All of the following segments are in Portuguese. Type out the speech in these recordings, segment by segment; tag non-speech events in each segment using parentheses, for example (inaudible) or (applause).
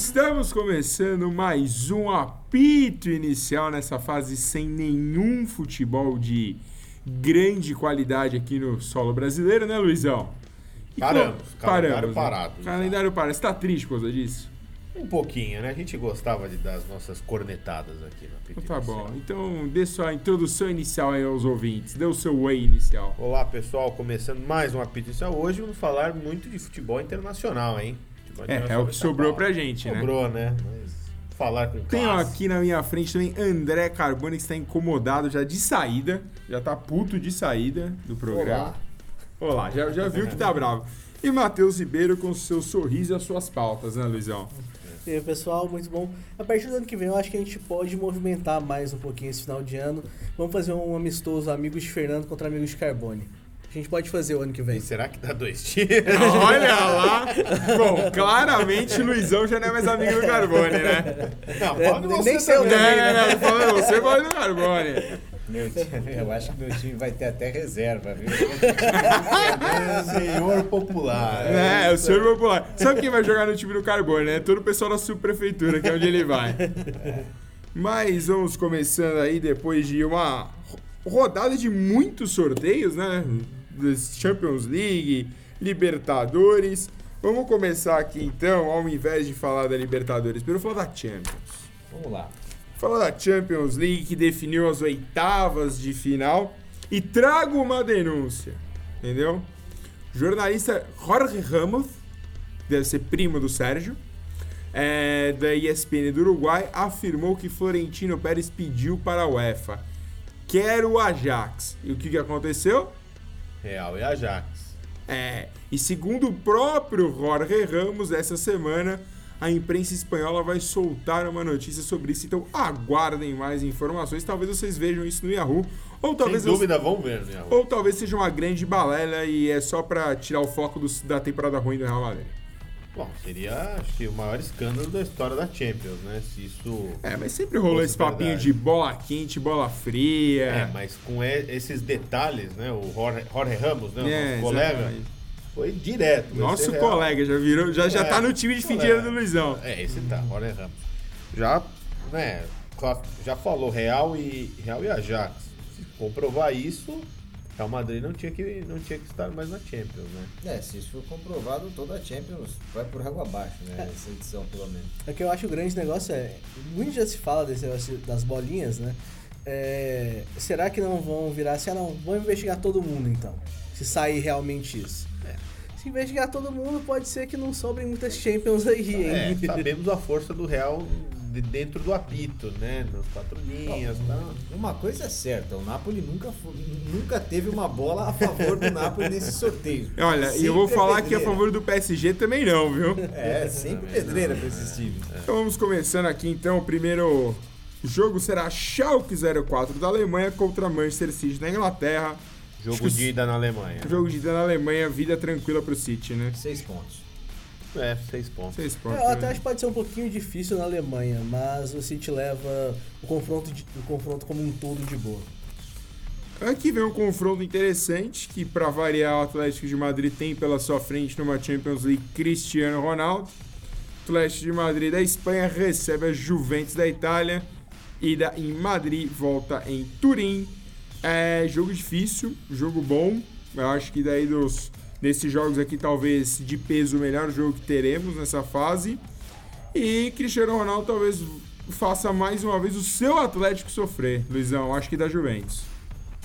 Estamos começando mais um apito inicial nessa fase sem nenhum futebol de grande qualidade aqui no solo brasileiro, né, Luizão? E paramos, com... calendário parado. Né? Calendário parado. Você tá triste por causa disso? Um pouquinho, né? A gente gostava de dar as nossas cornetadas aqui no apito Tá inicial. bom, então dê sua introdução inicial aí aos ouvintes, dê o seu way inicial. Olá pessoal, começando mais um apito inicial. Hoje vamos falar muito de futebol internacional, hein? É, é o que sobrou pra gente, né? Sobrou, né? Mas falar com Tenho aqui na minha frente também André Carbone, que está incomodado já de saída. Já tá puto de saída do programa. Olá. Olá, já, já viu que tá bravo. E Matheus Ribeiro com seu sorriso e as suas pautas, né, Luizão? E aí, pessoal, muito bom. A partir do ano que vem, eu acho que a gente pode movimentar mais um pouquinho esse final de ano. Vamos fazer um amistoso amigos de Fernando contra amigos de Carbone. A gente pode fazer o ano que vem. E será que dá dois tiros? (laughs) Olha lá! Bom, claramente Luizão já não é mais amigo do Carbone, né? Não, pode é, você nem seu também. Não, não, não, falando você pode do Carbone. Meu time, (laughs) eu acho que meu time vai ter até reserva, viu? (laughs) senhor popular. É, o senhor popular. Sabe quem vai jogar no time do Carbone, né? Todo o pessoal da subprefeitura, que é onde ele vai. Mas vamos começando aí depois de uma rodada de muitos sorteios, né? Champions League, Libertadores. Vamos começar aqui então, ao invés de falar da Libertadores, primeiro falar da Champions. Vamos lá. Falar da Champions League que definiu as oitavas de final e trago uma denúncia, entendeu? Jornalista Jorge Ramos, deve ser primo do Sérgio, é, da ESPN do Uruguai, afirmou que Florentino Pérez pediu para a UEFA quero o Ajax. E o que, que aconteceu? Real e Ajax. É, e segundo o próprio Jorge Ramos, essa semana a imprensa espanhola vai soltar uma notícia sobre isso. Então aguardem mais informações. Talvez vocês vejam isso no Yahoo. Ou talvez Sem dúvida vão ver no Yahoo. Ou talvez seja uma grande balela e é só para tirar o foco do, da temporada ruim do Real Madrid. Bom, seria acho o maior escândalo da história da Champions, né? Se isso. É, mas sempre rolou esse papinho verdade. de bola quente, bola fria. É, mas com esses detalhes, né? O Jorge, Jorge Ramos, né? O é, nosso colega. Exatamente. Foi direto. Nosso colega, já virou, já, já é, tá no time de fim do Luizão. É, esse tá, Jorge Ramos. Já, né, já falou Real e Real e Ajax. Se comprovar isso, Real Madrid não tinha, que, não tinha que estar mais na Champions, né? É, se isso for comprovado, toda a Champions vai por água abaixo, né? É. Essa edição, pelo menos. É que eu acho o grande negócio é. Muito já se fala desse negócio das bolinhas, né? É, será que não vão virar assim? Ah, não, vamos investigar todo mundo então. Se sair realmente isso. É. Se investigar todo mundo, pode ser que não sobrem muitas Champions aí, hein? É, sabemos a força do Real dentro do apito, né? Nas quatro linhas. Não, Uma coisa é certa, o Napoli nunca, nunca teve uma bola a favor do Napoli nesse sorteio. (laughs) Olha, e eu vou falar que a favor do PSG também não, viu? É, sempre pedreira para esses times. Então vamos começando aqui então. O primeiro jogo será Schalke 04 da Alemanha contra Manchester City da Inglaterra. Jogo de ida na Alemanha. Jogo de ida na Alemanha, vida tranquila pro City, né? Seis pontos. É, seis pontos. Seis pontos. Eu até acho que pode ser um pouquinho difícil na Alemanha, mas o City leva o confronto, de, o confronto como um todo de boa. Aqui vem um confronto interessante que, para variar, o Atlético de Madrid tem pela sua frente numa Champions League Cristiano Ronaldo. O Atlético de Madrid da Espanha recebe a Juventus da Itália. Ida em Madrid, volta em Turim. É jogo difícil, jogo bom. Eu acho que daí dos desses jogos aqui, talvez de peso, o melhor jogo que teremos nessa fase. E Cristiano Ronaldo talvez faça mais uma vez o seu Atlético sofrer, Luizão. Acho que da Juventus.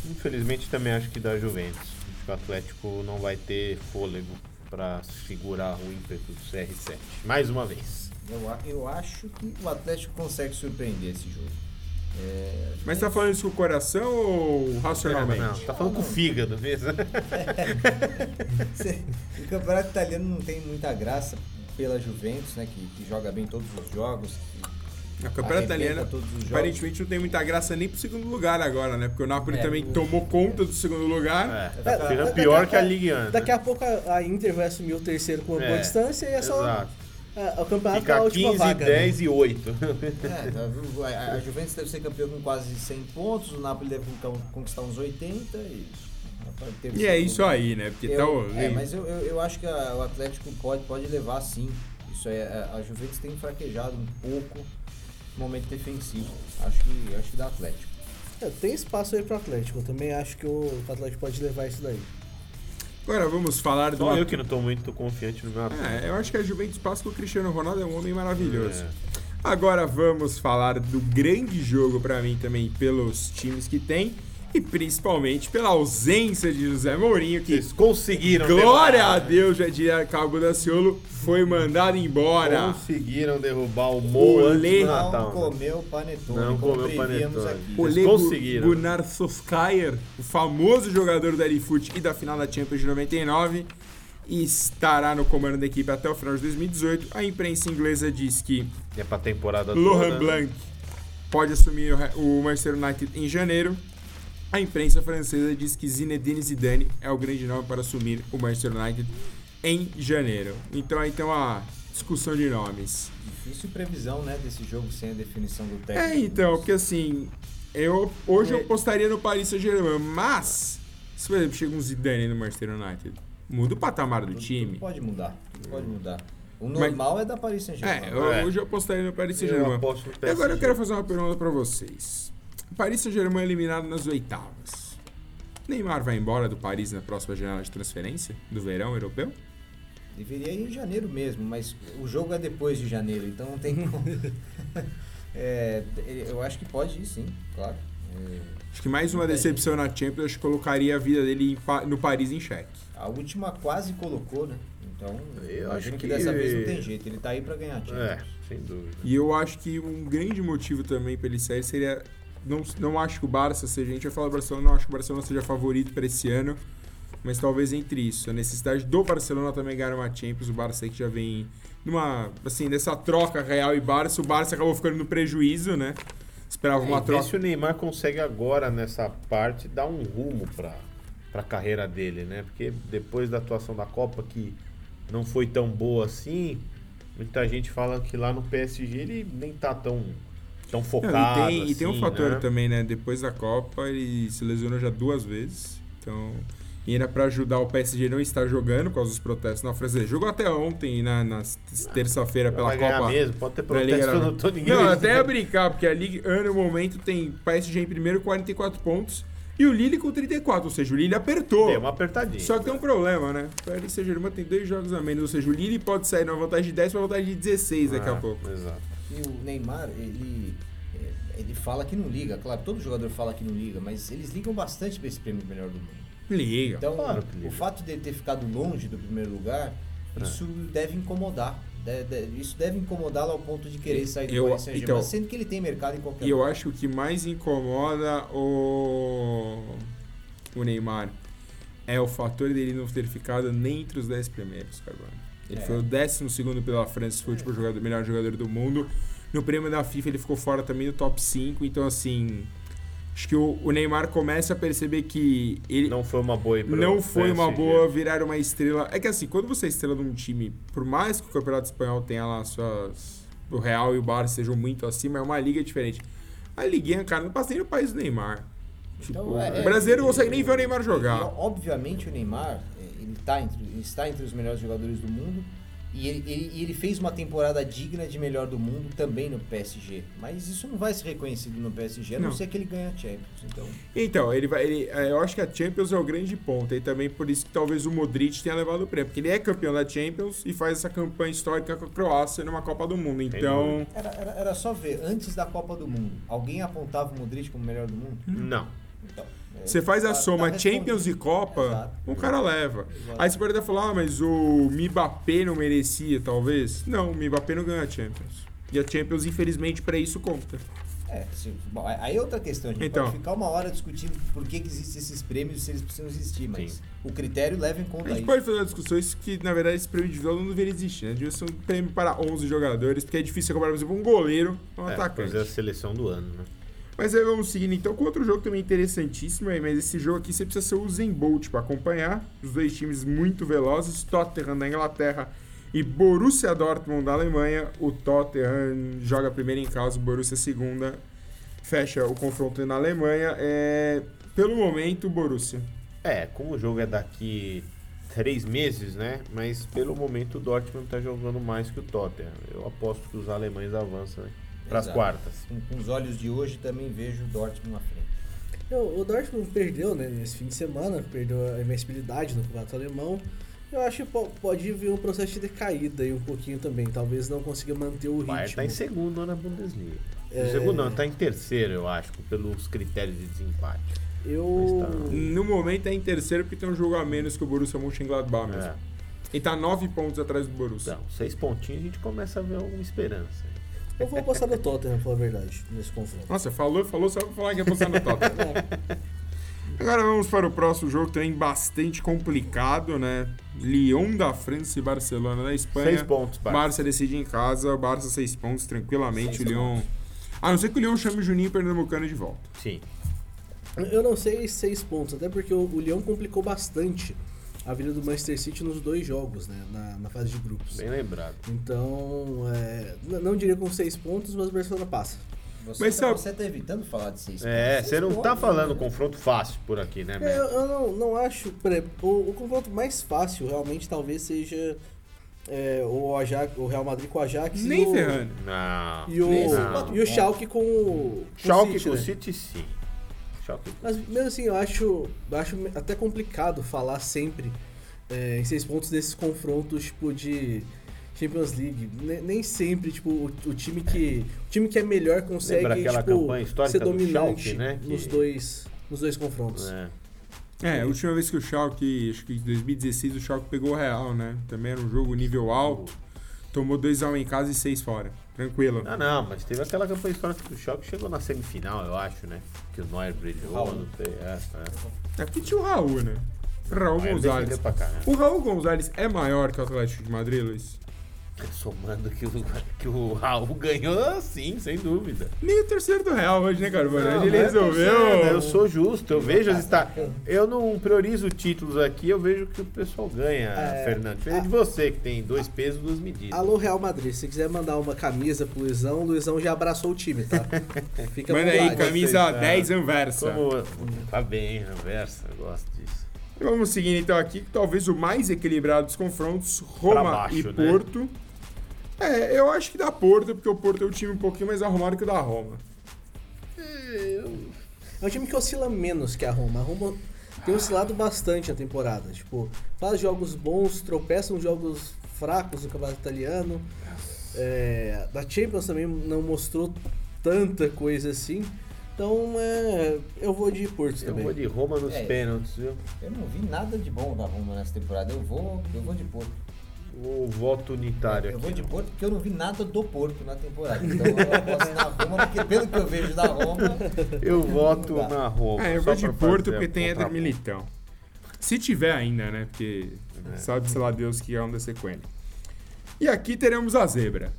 Infelizmente também acho que da Juventus. Acho que o Atlético não vai ter fôlego para segurar o ímpeto do CR7. Mais uma vez. Eu, eu acho que o Atlético consegue surpreender esse jogo. É, Mas tá falando isso com o coração ou racionalmente? Não, tá falando não, com o fígado mesmo. (laughs) o campeonato italiano não tem muita graça pela Juventus, né? Que, que joga bem todos os jogos. O campeonato italiano aparentemente não tem muita graça nem pro segundo lugar agora, né? Porque o Napoli é, também o... tomou conta do segundo lugar. É, tá é, pior que a Liga 1. Daqui a pouco a Inter vai assumir o terceiro com uma boa é, distância e é só. Exato é, o campeonato Fica é a última 15, vaga. 10 né? e 8. É, a Juventus deve ser campeão com quase 100 pontos, o Napoli deve conquistar uns 80 e. E é isso aí, né? Porque eu, tá É, mas eu, eu, eu, acho que a, o Atlético pode, pode levar sim Isso é, a Juventus tem fraquejado um pouco no momento defensivo. Acho que, acho que dá Atlético. É, tem espaço aí pro Atlético. Eu também acho que o Atlético pode levar isso daí. Agora vamos falar do. Só eu que não tô muito confiante no meu É, eu acho que a Juventus passa com o Cristiano Ronaldo é um homem maravilhoso. É. Agora vamos falar do grande jogo pra mim também pelos times que tem e principalmente pela ausência de José Mourinho que Vocês conseguiram. glória derrubar, a Deus já diria Cabo Daciolo foi mandado embora. Conseguiram derrubar o Mo antes Olê. do Não Natal. né? comeu panetone, Não como comeu panetone. aqui. Conseguiram. Gunnar Solskjaer, o famoso jogador da Foot e da final da Champions de 99, estará no comando da equipe até o final de 2018. A imprensa inglesa diz que É pra temporada Lohan toda. Blanc pode assumir o o Manchester United em janeiro. A imprensa francesa diz que Zinedine Zidane é o grande nome para assumir o Manchester United em janeiro. Então aí tem uma discussão de nomes. Difícil previsão, né, desse jogo sem a definição do técnico. É, então, porque assim, eu hoje eu É. apostaria no Paris Saint-Germain, mas se por exemplo chega um Zidane no Manchester United, muda o patamar do Tudo- time. Tudo pode mudar, tudo pode mudar. O Mas- normal é da Paris Saint-Germain. É, eu- É. hoje eu apostaria no Paris Eu Saint-Germain. aposto no E agora eu quero fazer uma pergunta pra vocês. O Paris Saint-Germain é eliminado nas oitavas. Neymar vai embora do Paris na próxima janela de transferência do verão europeu? Deveria ir em janeiro mesmo, mas o jogo é depois de janeiro, então não tem como. (laughs) É, eu acho que pode ir sim, claro. É, Acho que mais uma decepção na Champions, acho que colocaria a vida dele no Paris em xeque. a última quase colocou, né? Então, Eu acho que, que- dessa vez não tem jeito. Ele tá aí pra ganhar Champions. É, sem dúvida. E eu acho que um grande motivo também pra ele sair seria. Não, não acho que o Barça seja. A gente vai falar do Barcelona, não acho que o Barcelona seja favorito pra esse ano. Mas talvez entre isso. A necessidade do Barcelona também ganhar uma Champions. O Barça aí que já vem numa. Assim, nessa troca Real e Barça. O Barça acabou ficando no prejuízo, né? Esperava uma E ver troca. se o Neymar consegue agora, nessa parte, dar um rumo pra, pra carreira dele, né? Porque depois da atuação da Copa, que não foi tão boa assim, muita gente fala que lá no PSG ele nem tá tão, tão Não, focado. e, tem, e tem um assim, fator né? também, né? Depois da Copa, ele se lesionou já duas vezes. Então, e era pra ajudar o PSG não estar jogando por causa dos protestos na França. Ele jogou até ontem, na, na terça-feira, pela Copa. mesmo, pode ter protesto, eu não tô ninguém. Não, até ia brincar, porque a Liga 1 no momento tem PSG em primeiro, 44 pontos. E o Lille com 34, ou seja, o Lille apertou. Deu uma apertadinha. Só que tem um problema, né? O Paris Saint-Germain tem dois jogos a menos, ou seja, o Lille pode sair numa vantagem de 10 para vantagem de 16 daqui a Ah, pouco. Exato. E o Neymar, ele, é, ele fala que não liga, claro, todo jogador fala que não liga, mas eles ligam bastante pra esse prêmio de melhor do mundo. Liga. Então, Claro que liga. o fato dele ter ficado longe do primeiro lugar, É. isso deve incomodar. Isso deve incomodá-lo ao ponto de querer sair do Eu- Paris Saint-Germain, então- sendo que ele tem mercado em qualquer E eu lugar. acho que o que mais incomoda o, o Neymar é o fator dele não ter ficado nem entre os 10 primeiros, Carvalho. Ele É. foi o 12 pela France Football, jogador, melhor jogador do mundo. No prêmio da FIFA ele ficou fora também do top 5, então assim. Acho que o, o Neymar começa a perceber que ele Não foi uma boa pro não foi uma PSG. boa virar uma estrela. É que assim, quando você é estrela de um time, por mais que o Campeonato Espanhol tenha lá suas. O Real e o Barça sejam muito acima, é uma liga diferente. A liguinha, cara, não passa nem no país do Neymar. Tipo, Então, é- o brasileiro não é- consegue nem ver o Neymar jogar. obviamente o Neymar, é, ele, tá entre, ele está entre os melhores jogadores do mundo e ele, ele, ele fez uma temporada digna de melhor do mundo também no PSG. Mas isso não vai ser reconhecido no PSG, a não, Não. ser que ele ganhe a Champions. Então, Então, ele vai. Ele, é, eu acho que a Champions é o grande ponto. E também por isso que talvez o Modric tenha levado o prêmio. Porque ele é campeão da Champions e faz essa campanha histórica com a Croácia numa Copa do Mundo. Então. era, era, era só ver, antes da Copa do Mundo, alguém apontava o Modric como melhor do mundo? Não. Então, é, Você faz a soma tá Champions e. Copa, Exato. um cara leva. Exato. Aí você pode até falar, ah, mas o Mbappé não merecia, talvez. Não, o Mbappé não ganha a Champions. E a Champions, infelizmente, pra isso conta. É, se- bom, aí é outra questão. A gente Então. pode ficar uma hora discutindo por que, que existem esses prêmios e se eles precisam existir, mas o critério leva em A conta gente isso. pode fazer isso que, na verdade, esse prêmio individual não deveria existir, né? Devia ser um prêmio para 11 jogadores, porque é difícil você comparar, por exemplo, um goleiro a um É, atacante. fazer a seleção do ano, né? Mas aí vamos seguindo então com outro jogo também interessantíssimo, mas esse jogo aqui você precisa ser o Zen Bolt para acompanhar. Os dois times muito velozes, Tottenham da Inglaterra e Borussia Dortmund da Alemanha. O Tottenham joga primeiro em casa, o Borussia segunda. Fecha o confronto na Alemanha. É, pelo momento, Borussia. É, como o jogo é daqui três meses, né? Mas pelo momento o Dortmund tá jogando mais que o Tottenham. Eu aposto que os alemães avançam para as quartas. Com, com os olhos de hoje também vejo o Dortmund na frente. Eu- o Dortmund perdeu, né, nesse fim de semana, perdeu a invencibilidade no campeonato alemão. Eu acho que po- pode vir um processo de decaída aí um pouquinho também. Talvez não consiga manter o Bayern ritmo. tá em segundo na Bundesliga. É. Em segundo não, tá em terceiro, eu acho, pelos critérios de desempate. Eu. Mas tá- No momento é em terceiro porque tem um jogo a menos que o Borussia Mönchengladbach mesmo. É. E tá nove pontos atrás do Borussia. Então, seis pontinhos a gente começa a ver alguma esperança. Eu vou apostar no Tottenham, pra falar a verdade, nesse confronto. Nossa, falou, falou só pra falar que ia passar no Tottenham. (laughs) Agora vamos para o próximo jogo, também bastante complicado, né? Lyon da França e Barcelona da Espanha. Seis pontos, Barça. Barça decide em casa, Barça seis pontos, tranquilamente. Seis o Lyon. A não ser que o Lyon chame o Juninho Pernambucano de volta. Sim. Eu não sei seis pontos, até porque o, o Lyon complicou bastante a vida do Manchester City nos dois jogos, né? Na, na fase de grupos. Bem lembrado. Então, é, não diria com seis pontos, mas o Barcelona passa. Você, Mas tá, sabe- você tá evitando falar de seis É, pontos. você não tá pontos, falando né? confronto fácil por aqui, né, É, eu, eu não, não acho. O, o confronto mais fácil realmente talvez seja é, o, Ajax, o Real Madrid com o Ajax Nem e o, ferrando. Não. E o, Não. e o Schalke com o com o Schalke City, com o né? City, sim. Com Mas mesmo assim, eu acho, eu acho até complicado falar sempre é, em seis pontos desses confrontos tipo de Champions League. Ne- Nem sempre, tipo, o, o time que o time que é melhor consegue tipo, campanha histórica ser do dominante Schalke, né, que- nos dois nos dois confrontos. É. É, a última vez que o Schalke, acho que em 2016, o Schalke pegou o Real, né? Também era um jogo nível alto. Tomou 2x1 em casa e 6 fora. Tranquilo. Ah, não, mas teve aquela campanha histórica do Schalke chegou na semifinal, eu acho, né? Que o Neuer brilhou, Raul. não sei. É, é. Aqui tinha o Raul, né? Raul Gonzalez. pra caramba. O Raul Gonzalez é maior que o Atlético de Madrid, Luiz? Somando que o, que o Raul ganhou, sim, sem dúvida. Nem o terceiro do Real hoje, né, Carbone? Não, Hoje ele é resolveu. Eu sou justo, eu vejo as esta... Eu não priorizo títulos aqui, eu vejo que o pessoal ganha, É, Fernando. Diferente de você, que tem dois pesos, duas medidas. Alô Real Madrid, se você quiser mandar uma camisa pro Luizão, o Luizão já abraçou o time, tá? (laughs) Fica Manda aí, camisa Vocês, 10 Anversa. Como... Tá bem, Anversa, eu gosto disso. E Vamos seguindo então aqui, talvez o mais equilibrado dos confrontos, Roma baixo, e né? É, eu acho que dá Porto, porque o Porto é um time um pouquinho mais arrumado que o da Roma. É um time que oscila menos que a Roma. A Roma tem oscilado bastante a temporada. Tipo, faz jogos bons, tropeça nos jogos fracos no campeonato italiano. É, da Champions também não mostrou tanta coisa assim. Então, é, eu vou de Porto Eu também. vou de Roma nos É. pênaltis, viu? Eu não vi nada de bom da Roma nessa temporada. Eu vou, eu vou de Porto. O voto unitário Eu aqui. vou de Porto porque eu não vi nada do Porto na temporada. Então eu aposto na Roma, porque pelo que eu vejo da Roma. Eu voto na Roma. É, eu vou de Porto porque tem Éder. Militão. Se tiver ainda, né? Porque É. sabe, sei lá, Deus que anda sequência. E aqui teremos a zebra.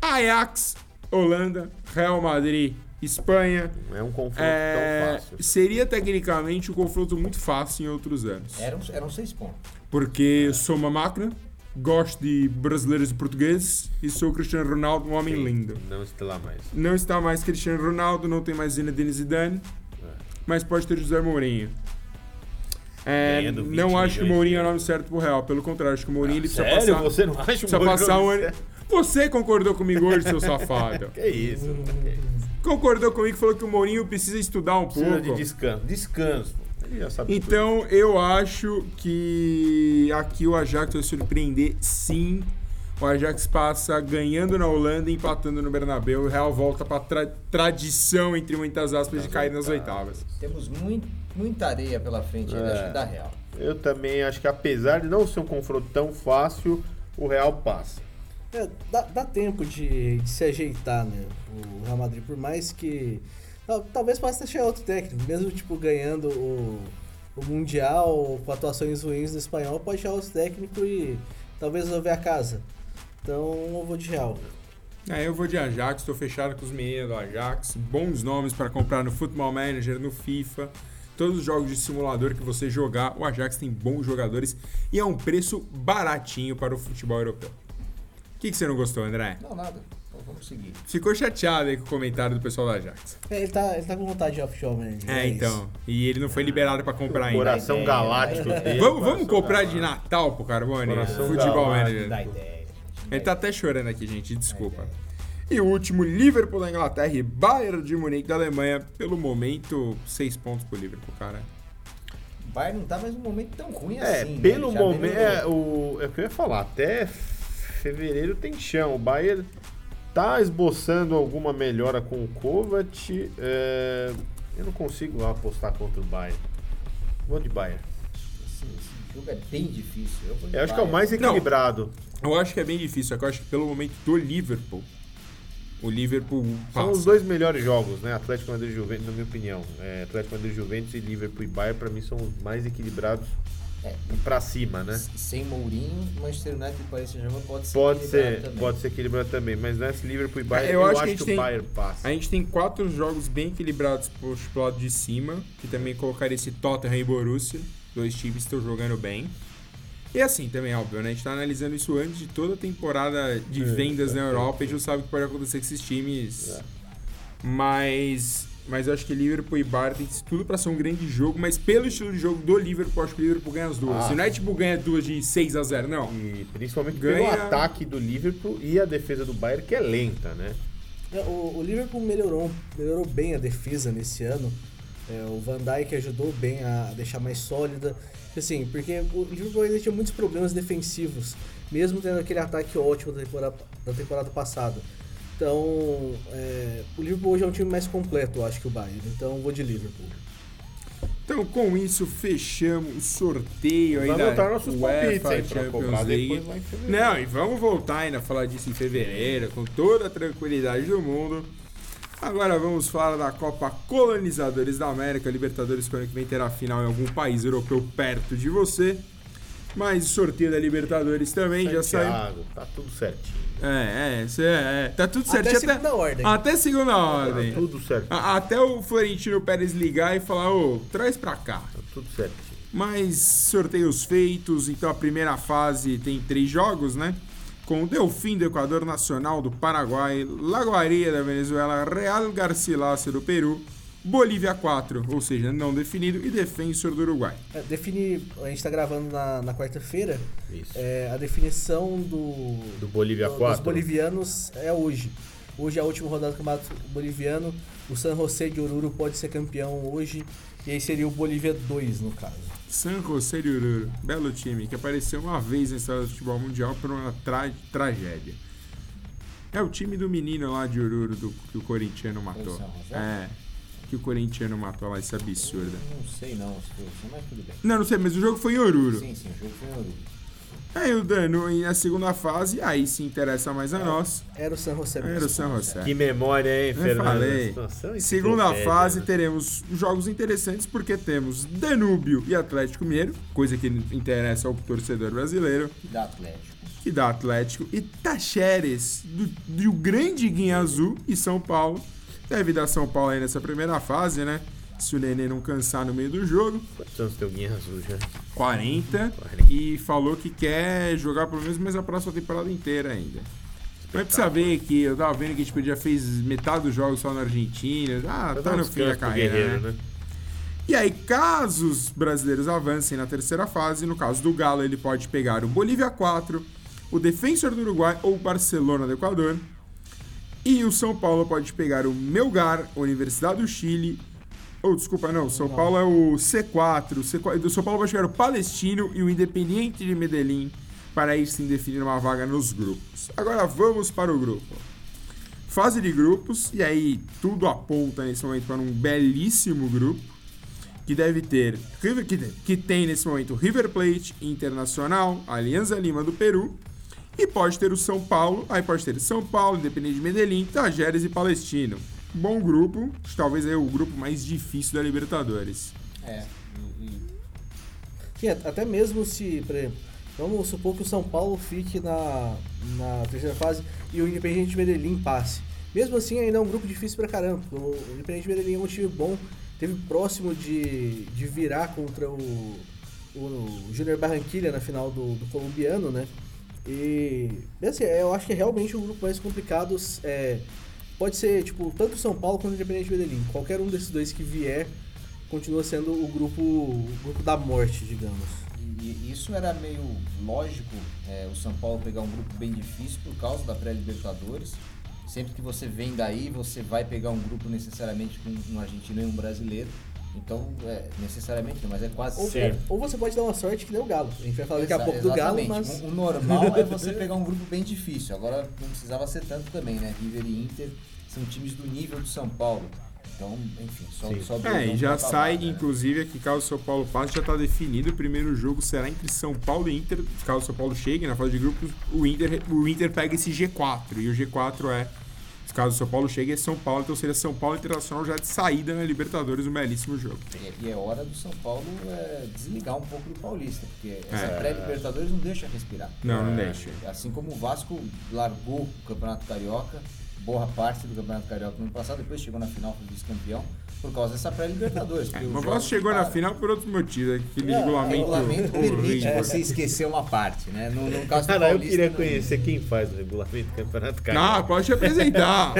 Ajax, Holanda, Real Madrid, Espanha. Não é um confronto É, tão fácil. seria tecnicamente um confronto muito fácil em outros anos. Eram, eram seis pontos. Porque sou uma máquina, gosto de brasileiros e portugueses e sou Cristiano Ronaldo, um homem Sim, lindo. Não está lá mais. Não está mais Cristiano Ronaldo, não tem mais Zinedine Zidane, mas pode ter José Mourinho. É, Ganhando 20 não acho que o Mourinho é de o nome certo pro Real, pelo contrário, acho que o Mourinho ele precisa Sério? passar, Você não acha um precisa bom passar um ano. Você concordou comigo hoje, seu safado. (laughs) Que isso? Que isso? Concordou comigo e falou que o Mourinho precisa estudar um Precisa de pouco. descanso. Descanso. Então, eu acho que aqui o Ajax vai surpreender sim. O Ajax passa ganhando na Holanda e empatando no Bernabéu. O Real volta para tra tradição, entre muitas aspas, de cair nas oitavas. oitavas. Temos muito, muita areia pela frente ainda, É. acho que dá real. tudo. Eu também acho que apesar de não ser um confronto tão fácil, o Real passa. É, dá, dá tempo de, de se ajeitar, né? O Real Madrid, por mais que. Tal- Talvez possa achar outro técnico, mesmo tipo ganhando o, o Mundial com atuações ruins no espanhol, pode achar outro técnico e talvez resolver a casa. Então eu vou de Real. É, eu vou de Ajax, estou fechado com os meninos do Ajax. Bons nomes para comprar no Football Manager, no FIFA. Todos os jogos de simulador que você jogar, o Ajax tem bons jogadores e é um preço baratinho para o futebol europeu. O que, que você não gostou, André? Não, nada. Vamos seguir. Ficou chateado aí com o comentário do pessoal da Ajax. É, ele tá, ele tá com vontade de offshore manager. É, então. E ele não foi liberado pra comprar ainda. Coração galáctico dele. Vamos, vamos comprar de galáctico. Natal pro Carbone? Coração Futebol galáctico. Manager. Dá ideia. Ele tá até chorando aqui, gente, desculpa. E o último, Liverpool da Inglaterra e Bayern de Munique da Alemanha. Pelo momento, seis pontos pro Liverpool, cara. O Bayern não tá mais num momento tão ruim É, assim. né? pelo Já momento. É, o, é o que eu ia falar. Até fevereiro tem chão. O Bayern tá esboçando alguma melhora com o Kovac. é, eu não consigo apostar contra o Bayern. Vou de Bayern. Esse, esse jogo é bem difícil. Eu, vou de Eu acho que é o mais Não. equilibrado. Eu acho que é bem difícil, só que eu acho que pelo momento do Liverpool, o Liverpool São os passa. dois melhores jogos, né? Atlético Madrid e Juventus, na minha opinião. É, Atlético Madrid e Juventus e Liverpool e Bayern, pra mim, são os mais equilibrados É. pra cima, né? Sem Mourinho, Manchester United e Paris Saint-Germain pode ser Pode equilibrado ser, também. pode ser equilibrado também, mas nesse Liverpool e Bayern, eu eu, acho acho, que a gente que, tem- o Bayern passa. A gente tem quatro jogos bem equilibrados pro pro lado de cima, que também colocaria esse Tottenham e Borussia. Dois times que estão jogando bem. E assim, também, óbvio, né? A gente tá analisando isso antes de toda a temporada de É, vendas na é, Europa. A gente não sabe o que pode acontecer com esses times. É. Mas, mas eu acho que Liverpool e Bayern tem tudo pra ser um grande jogo. Mas pelo estilo de jogo do Liverpool, acho que o Liverpool ganha as duas. Ah. Se o tipo ganha duas de 6 a 0 não. E principalmente Ganha- pelo ataque do Liverpool e a defesa do Bayern, que é lenta, né? É, O, o Liverpool melhorou, melhorou bem a defesa nesse ano. É, o Van Dijk ajudou bem a deixar mais sólida. Assim, porque o Liverpool ainda tinha muitos problemas defensivos, mesmo tendo aquele ataque ótimo da temporada, da temporada passada. Então, é, o Liverpool hoje é um time mais completo, eu acho, que o Bayern. Então, vou de Liverpool. Então, com isso, fechamos o sorteio aí Vai da voltar nossos palpites UEFA aí pra Champions League. Não, e vamos voltar ainda a falar disso em fevereiro, com toda a tranquilidade do mundo. Agora vamos falar da Copa Colonizadores da América, Libertadores, que ano que vem terá final em algum país europeu perto de você. Mas o sorteio da Libertadores também já saiu. Santiago, tá tudo certinho. É, é, cê- é, tá tudo Até certinho. segunda ordem. Até segunda ordem. Tá tudo certinho. A- Até o Florentino Pérez ligar e falar, ô, traz pra cá. Tá tudo certinho. Mas sorteios feitos, então a primeira fase tem três jogos, né? Com o Delfim do Equador Nacional do Paraguai, Lagoaria da Venezuela, Real Garcilaso do Peru, Bolívia 4, ou seja, não definido, e Defensor do Uruguai. É, define, a gente tá gravando na, na quarta-feira, Isso. é, a definição do, Do Bolívia do- 4. dos bolivianos é hoje. Hoje é a última rodada do Campeonato Boliviano. O San José de Oruro pode ser campeão hoje. E aí seria o Bolívia 2, no caso. San José de Oruro, belo time, que apareceu uma vez na história do futebol mundial por uma tra- tragédia. É o time do menino lá de Oruro do, que o corintiano matou. San José? É, que o corintiano matou lá, isso é absurdo. Não sei não, mas tudo bem. Não, não sei, mas o jogo foi em Oruro. Sim, sim, o jogo foi em Oruro. Aí o Dano em a segunda fase, aí se interessa mais a nós. Era o San José mesmo. Era o San José. Que memória, hein, Eu Fernando? falei. Segunda enciclopédia, fase né? teremos jogos interessantes porque temos Danúbio e Atlético Mineiro, coisa que interessa ao torcedor brasileiro, Que dá Atlético. que dá Atlético, e Tacheres do, do grande Guinha Azul e São Paulo. Deve dar São Paulo aí nessa primeira fase, né? Se o Nenê não cansar no meio do jogo. Quantos anos tem o Guinha Azul já? 40 40. e falou que quer jogar pelo menos mais a próxima temporada inteira ainda. Mas precisa ver que eu tava vendo que tipo, ele já fez metade dos jogos só na Argentina. Ah, tá no fim da carreira, né? né? E aí, caso os brasileiros avancem na terceira fase, no caso do Galo, ele pode pegar o Bolívia 4, o Defensor do Uruguai ou o Barcelona do Equador. E o São Paulo pode pegar o Melgar, Universidade do Chile. Ou, desculpa, não, São Paulo é o C4. O C4 do São Paulo pode pegar o Palestino e o Independiente de Medellín para aí sim definir uma vaga nos grupos. Agora vamos para o grupo. Fase de grupos, e aí tudo aponta nesse momento para um belíssimo grupo que deve ter, que tem nesse momento River Plate, Internacional, Alianza Lima do Peru, e pode ter o São Paulo, aí pode ter São Paulo, Independente de Medellín, Tajeres e Palestino. Bom grupo, talvez aí o grupo mais difícil da Libertadores. É. E, até mesmo se, por exemplo, vamos supor que o São Paulo fique na, na terceira fase e o Independiente Medellín passe. Mesmo assim, ainda é um grupo difícil pra caramba. O Independiente Medellín é um time bom, teve próximo de, de virar contra o, o Júnior Barranquilha na final do, do colombiano, né? E, assim, eu acho que é realmente o grupo mais complicado. É, pode ser, tipo, tanto São Paulo quanto Independente Medellín. Qualquer um desses dois que vier continua sendo o grupo, o grupo da morte, digamos. E, isso era meio lógico, é, o São Paulo pegar um grupo bem difícil por causa da pré-Libertadores. Sempre que você vem daí, você vai pegar um grupo necessariamente com um argentino e um brasileiro. Então, é, necessariamente, mas é quase ou, certo. Ou você pode dar uma sorte que nem o Galo. A gente vai falar daqui a pouco do Galo, mas... O, o normal é (laughs) você pegar um grupo bem difícil. Agora, não precisava ser tanto também, né? River e Inter são times do nível do São Paulo. Então, enfim, só, só É, e já sai, né? inclusive, aqui caso o São Paulo passe, já está definido. O primeiro jogo será entre São Paulo e Inter. Caso o São Paulo chegue na fase de grupos, o Inter, o Inter pega esse G4. E o G4 é Caso o São Paulo chegue, é São Paulo, então seria São Paulo Internacional já de saída na Libertadores, um belíssimo jogo. E é hora do São Paulo é, desligar um pouco do Paulista, porque essa é. pré-Libertadores não deixa respirar. Não, não deixa. Assim como o Vasco largou o Campeonato Carioca, boa parte do Campeonato Carioca no ano passado, depois chegou na final, foi vice-campeão por causa dessa pré-Libertadores. É, o Vasco chegou na final por outros motivos, aquele é, regulamento. O regulamento permite é, você esquecer uma parte, né? No, no caso Cara, eu queria conhecer quem faz o regulamento do Campeonato Carioca. (laughs) Ah, pode te apresentar.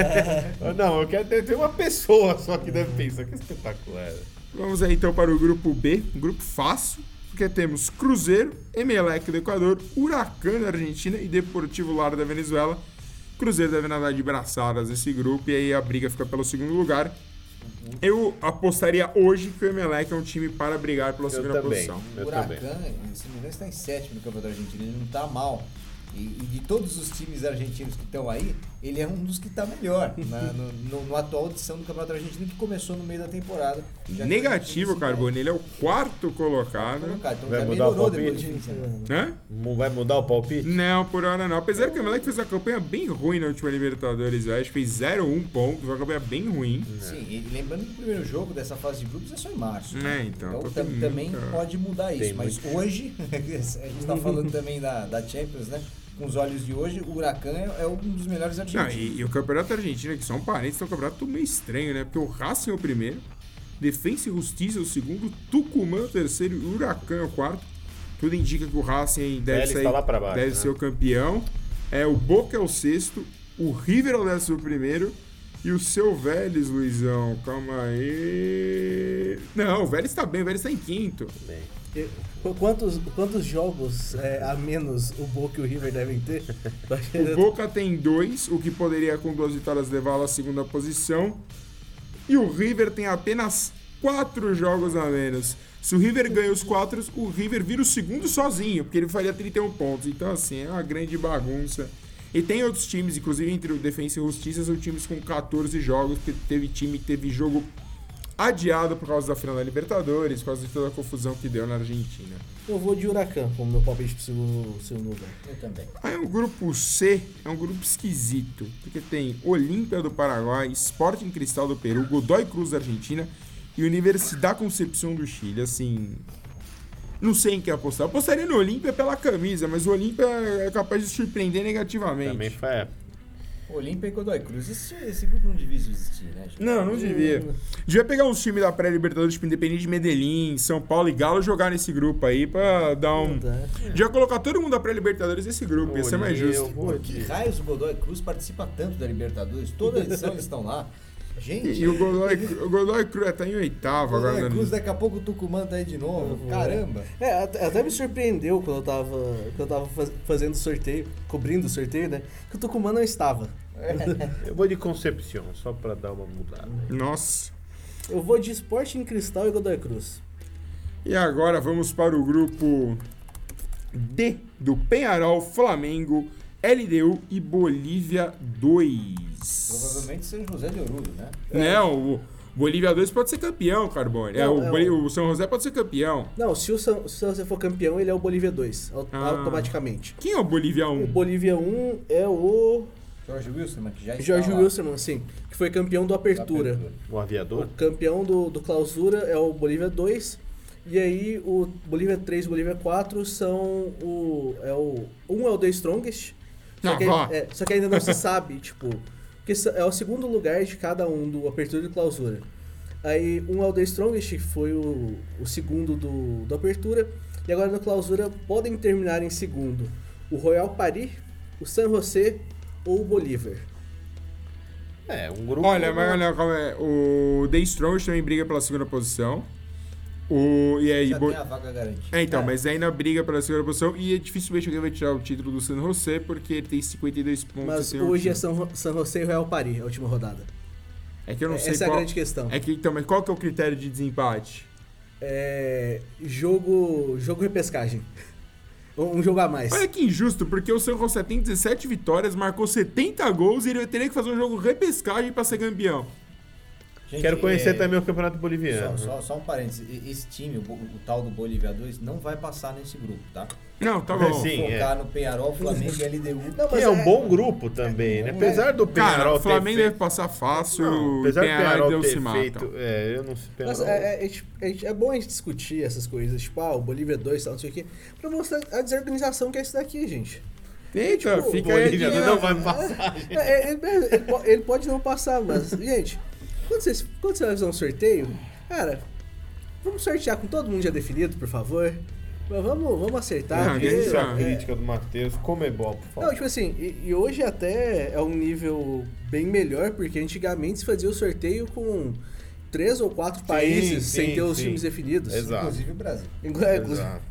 não, eu quero ter, ter, uma pessoa só que deve pensar que espetacular. Vamos aí então para o grupo B, um grupo fácil, porque temos Cruzeiro, Emelec do Equador, Huracan da Argentina e Deportivo Lara da Venezuela. Cruzeiro deve nadar de braçadas nesse grupo e aí a briga fica pelo segundo lugar. Eu apostaria hoje que o Emelec é um time para brigar pela eu segunda também, posição. O Huracan, se não me engano, está em sétimo no Campeonato Argentino. Ele não está mal. E, e, de todos os times argentinos que estão aí, ele é um dos que está melhor (laughs) na, no, no, no, atual edição do Campeonato Argentino que começou no meio da temporada. Negativo, Carbone. Ele é o quarto colocado. colocado então vai mudar o palpite? De Hã? Vai mudar o palpite? Não, por hora não. Apesar que o Moleque fez uma campanha bem ruim na última Libertadores, eu acho. que Fez 0-1 pontos, uma campanha bem ruim. Sim, e lembrando que o primeiro jogo dessa fase de grupos é só em março. É, então. então também pode mudar isso. Tem mas muito. hoje, (laughs) a gente está falando também da, da Champions, né? Com os olhos de hoje, o Huracan é, é um dos melhores argentinos. Não, e, e, o campeonato argentino, que são parentes, é um campeonato meio estranho, né? Porque o Racing é o primeiro, Defensa e Justiça é o segundo, Tucumã é o terceiro e o Huracan é o quarto. Tudo indica que o Racing deve, sair, tá baixo, deve né? ser o campeão. É, o Boca é o sexto, o River é o décimo primeiro e o seu Vélez, Luizão, calma aí. Não, o Vélez tá bem, o Vélez tá em quinto. Bem. Quantos, quantos jogos é, a menos o Boca e o River devem ter? (laughs) o Boca tem dois, o que poderia com duas vitórias levá-lo à segunda posição. E o River tem apenas quatro jogos a menos. Se o River ganha os quatro, o River vira o segundo sozinho, porque ele faria 31 pontos. Então, assim, é uma grande bagunça. E tem outros times, inclusive entre o Defensa e Justiça, são times com 14 jogos, porque teve time que teve jogo adiado por causa da final da Libertadores, por causa de toda a confusão que deu na Argentina. Eu vou de Huracan como meu palpite pro segundo, segundo lugar. Eu também. Aí o grupo C é um grupo esquisito, porque tem Olímpia do Paraguai, Sporting Cristal do Peru, Godoy Cruz da Argentina e Universidade Concepción do Chile. Assim, não sei em que apostar. Eu apostaria no Olímpia pela camisa, mas o Olímpia é capaz de surpreender negativamente. Também foi, Olímpia e Godoy Cruz. Esse, esse grupo não devia existir, né? Gente? Não, não devia. Devia pegar uns times da pré-Libertadores, tipo Independente de Medellín, São Paulo e Galo, jogar nesse grupo aí pra dar um. Devia colocar todo mundo da pré-Libertadores nesse grupo, ia ser mais justo. Por que raios o Godoy Cruz participa tanto da Libertadores? Toda edição eles estão lá. Gente. E o Godoy, o Godoy Cruz tá em oitavo agora. Godoy né? Cruz, daqui a pouco o Tucumã tá aí de novo. Uhum. Caramba. É, até me surpreendeu quando eu tava, quando eu tava fazendo sorteio, cobrindo o sorteio, né? Que o Tucumã não estava. Eu vou de Concepción, só pra dar uma mudada. Nossa. Eu vou de Esporte em Cristal e Godoy Cruz. E agora vamos para o grupo D do Penharol, Flamengo, LDU e Bolívia 2. Provavelmente São José de Oruro, né? Não, o Bolívia 2 pode ser campeão, Carbone. É, não, é, o, o, São José pode ser campeão. Não, se o São, se o José for campeão, ele é o Bolívia 2, ah. automaticamente. Quem é o Bolívia 1? O Bolívia 1 é o. Jorge Wilson, que já Jorge Wilson, sim. Que foi campeão do Apertura. Apertura. O aviador? O campeão do, do Clausura é o Bolívia 2. E aí o Bolívia 3 e Bolívia 4 são o. É o. Um é o The Strongest. Só, que, é, só que ainda não se sabe, tipo. Que é o segundo lugar de cada um do Apertura e Clausura. Aí um é o The Strongest, que foi o, o segundo do, do Apertura. E agora no Clausura podem terminar em segundo o Royal Paris, o San José ou o Bolívar? É, um grupo. Olha, mas olha, calma aí. O The Strongest também briga pela segunda posição. O, e aí, Já Bo- tem a vaga garantida. É, então, É. mas ainda briga pela segunda posição e dificilmente alguém vai tirar o título do San José porque ele tem 52 pontos. Mas hoje é. San, San José e Royal Paris, a última rodada. É que eu não sei Essa é a qual... grande questão. É que, então, mas qual que é o critério de desempate? É, jogo, jogo repescagem. Um jogo a mais. Olha que injusto, porque o San José tem 17 vitórias, marcou 70 gols e ele teria que fazer um jogo repescagem pra ser campeão. Gente, Quero conhecer é, também o Campeonato Boliviano. Só, só, só um parênteses. Esse time, o, o tal do Bolívia 2, não vai passar nesse grupo, tá? Não, tá É, bom. sim. Focar no Penharol, Flamengo e LDU. Não, Que mas é um é- bom grupo também, né? Apesar do Cara, Penharol o Flamengo deve feito... passar fácil, Não, o apesar do Penharol e Penharol ter se feito... É, eu não sei... Penharol... é, é, é, é, é bom a gente discutir essas coisas, tipo, ah, o Bolívia 2 tal, não sei o quê, pra mostrar a desorganização que é isso daqui, gente. Eita, Tipo, fica aí. Bolívia aqui, não né? vai passar. (laughs) É, é, ele, ele po- ele pode não passar, mas, gente, quando, vocês, quando você vai fazer um sorteio, cara, vamos sortear com todo mundo já definido, por favor. Mas Vamos, vamos acertar. Não, porque- a gente Essa é a já- crítica do Matheus. Como é bom, por Não, favor. tipo assim, e, e hoje até é um nível bem melhor, porque antigamente se fazia o sorteio com três ou quatro países sim, sem ter os sim. times definidos. Exato. Inclusive o Brasil. É, Exato.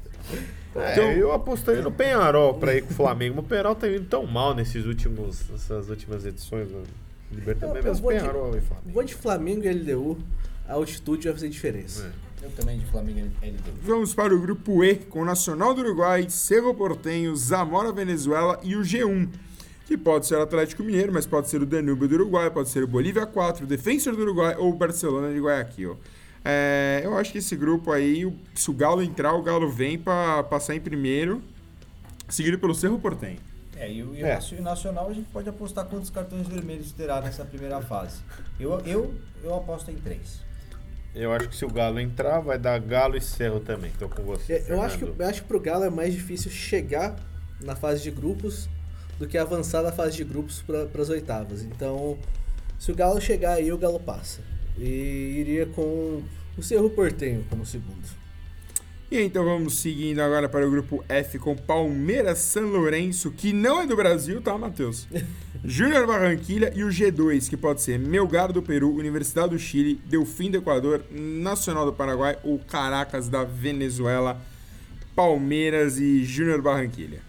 É, Então- eu apostei no Penharol pra ir com o Flamengo. O Penharol tá indo tão mal nesses últimos, nessas últimas edições do Libertadores. Eu Mas vou de- e Flamengo. Vou de Flamengo e LDU, a altitude vai fazer diferença. É. Eu também de Flamengo e LDU. Vamos para o grupo E, com o Nacional do Uruguai, Cerro Portenho, Zamora Venezuela e o G1. Que pode ser o Atlético Mineiro, mas pode ser o Danúbio do Uruguai, pode ser o Bolívia 4, o Defensor do Uruguai ou o Barcelona de Guayaquil. É, eu acho que esse grupo aí, o- se o Galo entrar, o Galo vem para passar em primeiro, seguido pelo Cerro Portenho. É, e o, e É. Nacio- Nacional a gente pode apostar quantos cartões vermelhos terá nessa primeira fase. Eu, eu, eu aposto em três. Eu acho que se o Galo entrar, vai dar Galo e Cerro também. Tô com você. É, Eu acho, que, eu acho que pro Galo é mais difícil chegar na fase de grupos do que avançar da fase de grupos para as oitavas. Então, se o Galo chegar aí, o Galo passa. E iria com o Cerro Portenho como segundo. E então vamos seguindo agora para o grupo F com Palmeiras San Lourenço, que não é do Brasil, tá, Matheus? (laughs) Júnior Barranquilha e o G2, que pode ser Melgar do Peru, Universidade do Chile, Delfim do Equador, Nacional do Paraguai ou Caracas da Venezuela, Palmeiras e Júnior Barranquilha.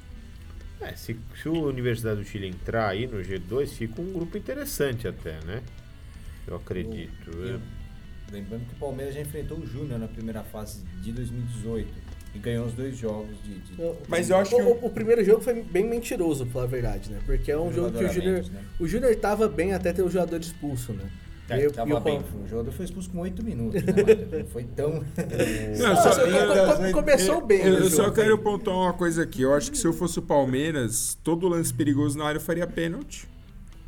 É, se, se a Universidade do Chile entrar aí no G2, fica um grupo interessante até, né? Eu acredito. Eu- É. Lembrando que o Palmeiras já enfrentou o Júnior na primeira fase de 2018 e ganhou os dois jogos de. de- Mas eu acho o, que o, o primeiro jogo foi bem mentiroso, pra falar a verdade, né? Porque é um jogo que o Júnior. né? O Júnior tava bem até ter o jogador expulso, né? Tá, E o- tava e o bem, o jogador foi expulso com 8 minutos, né? (laughs) Não foi tão. Não, só- co- começou bem. Eu, eu só jogo. quero pontuar uma coisa aqui. Eu acho que se eu fosse o Palmeiras, todo lance perigoso na área eu faria pênalti.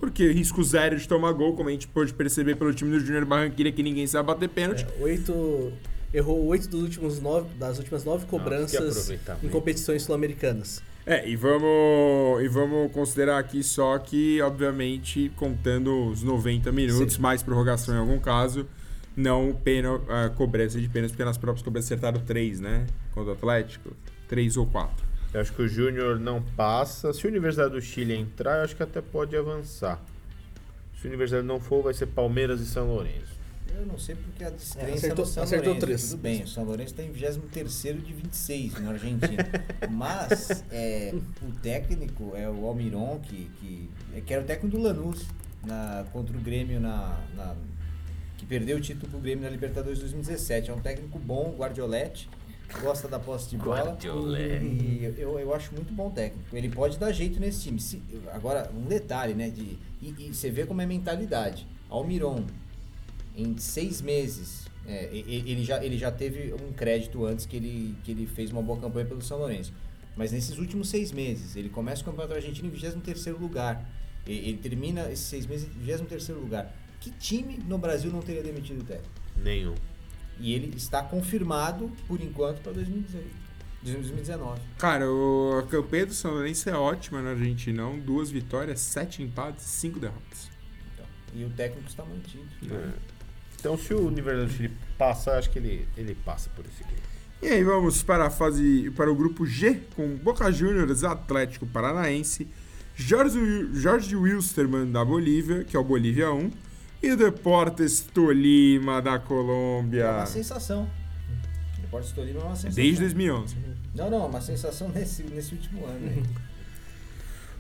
Porque risco zero de tomar gol, como a gente pôde perceber pelo time do Júnior Barranquilha, que ninguém sabe bater pênalti. É, oito. Errou oito dos últimos nove, das últimas nove cobranças aproveitamento. em competições sul-americanas. É, e vamos, e vamos considerar aqui só que, obviamente, contando os 90 minutos, mais prorrogação em algum caso, não pena, a cobrança de pênalti, porque nas próprias cobranças acertaram três, né? Contra o Atlético. Três ou quatro. Eu acho que o Júnior não passa. Se a Universidade do Chile entrar, eu acho que até pode avançar. Se a Universidade não for, vai ser Palmeiras e São Lourenço. Eu não sei porque a descrença É, acertou- do São acertou Lourenço. três. Tudo bem, o São Lourenço está em 23 de 26 na Argentina. (laughs) Mas é, o técnico é o Almiron, que, que, é, que era o técnico do Lanús na, contra o Grêmio, na, na- que perdeu o título pro Grêmio na Libertadores 2017. É um técnico bom, Guardiolete, gosta da posse de bola. Guardiolete. E eu, eu acho muito bom técnico. Ele pode dar jeito nesse time. Se- agora, um detalhe, né? De, e, e você vê como é mentalidade. Almiron, em seis meses, é, e- e- ele, já, ele já teve um crédito antes que ele, que ele fez uma boa campanha pelo São Lourenço. Mas nesses últimos seis meses, ele começa o Campeonato Argentino em 23º lugar. E- Ele termina esses seis meses em 23º lugar. Que time no Brasil não teria demitido o técnico? Nenhum. E ele está confirmado, por enquanto, para 2018. 2019. Cara, o, a campanha do São Lourenço é ótima no Argentinão. Duas vitórias, sete empates, cinco derrotas. Então, e o técnico está mantido. É. Então, se o Universidade do Chile passar, acho que ele, ele passa por esse grupo. E aí vamos para a fase para o grupo G com Boca Juniors, Atlético Paranaense, Jorge, Jorge Wilstermann da Bolívia, que é o Bolívia 1, e o Deportes Tolima da É Colômbia. uma sensação. O Deportes Tolima é uma sensação. Desde 2011. Não, não, uma sensação nesse, nesse último ano.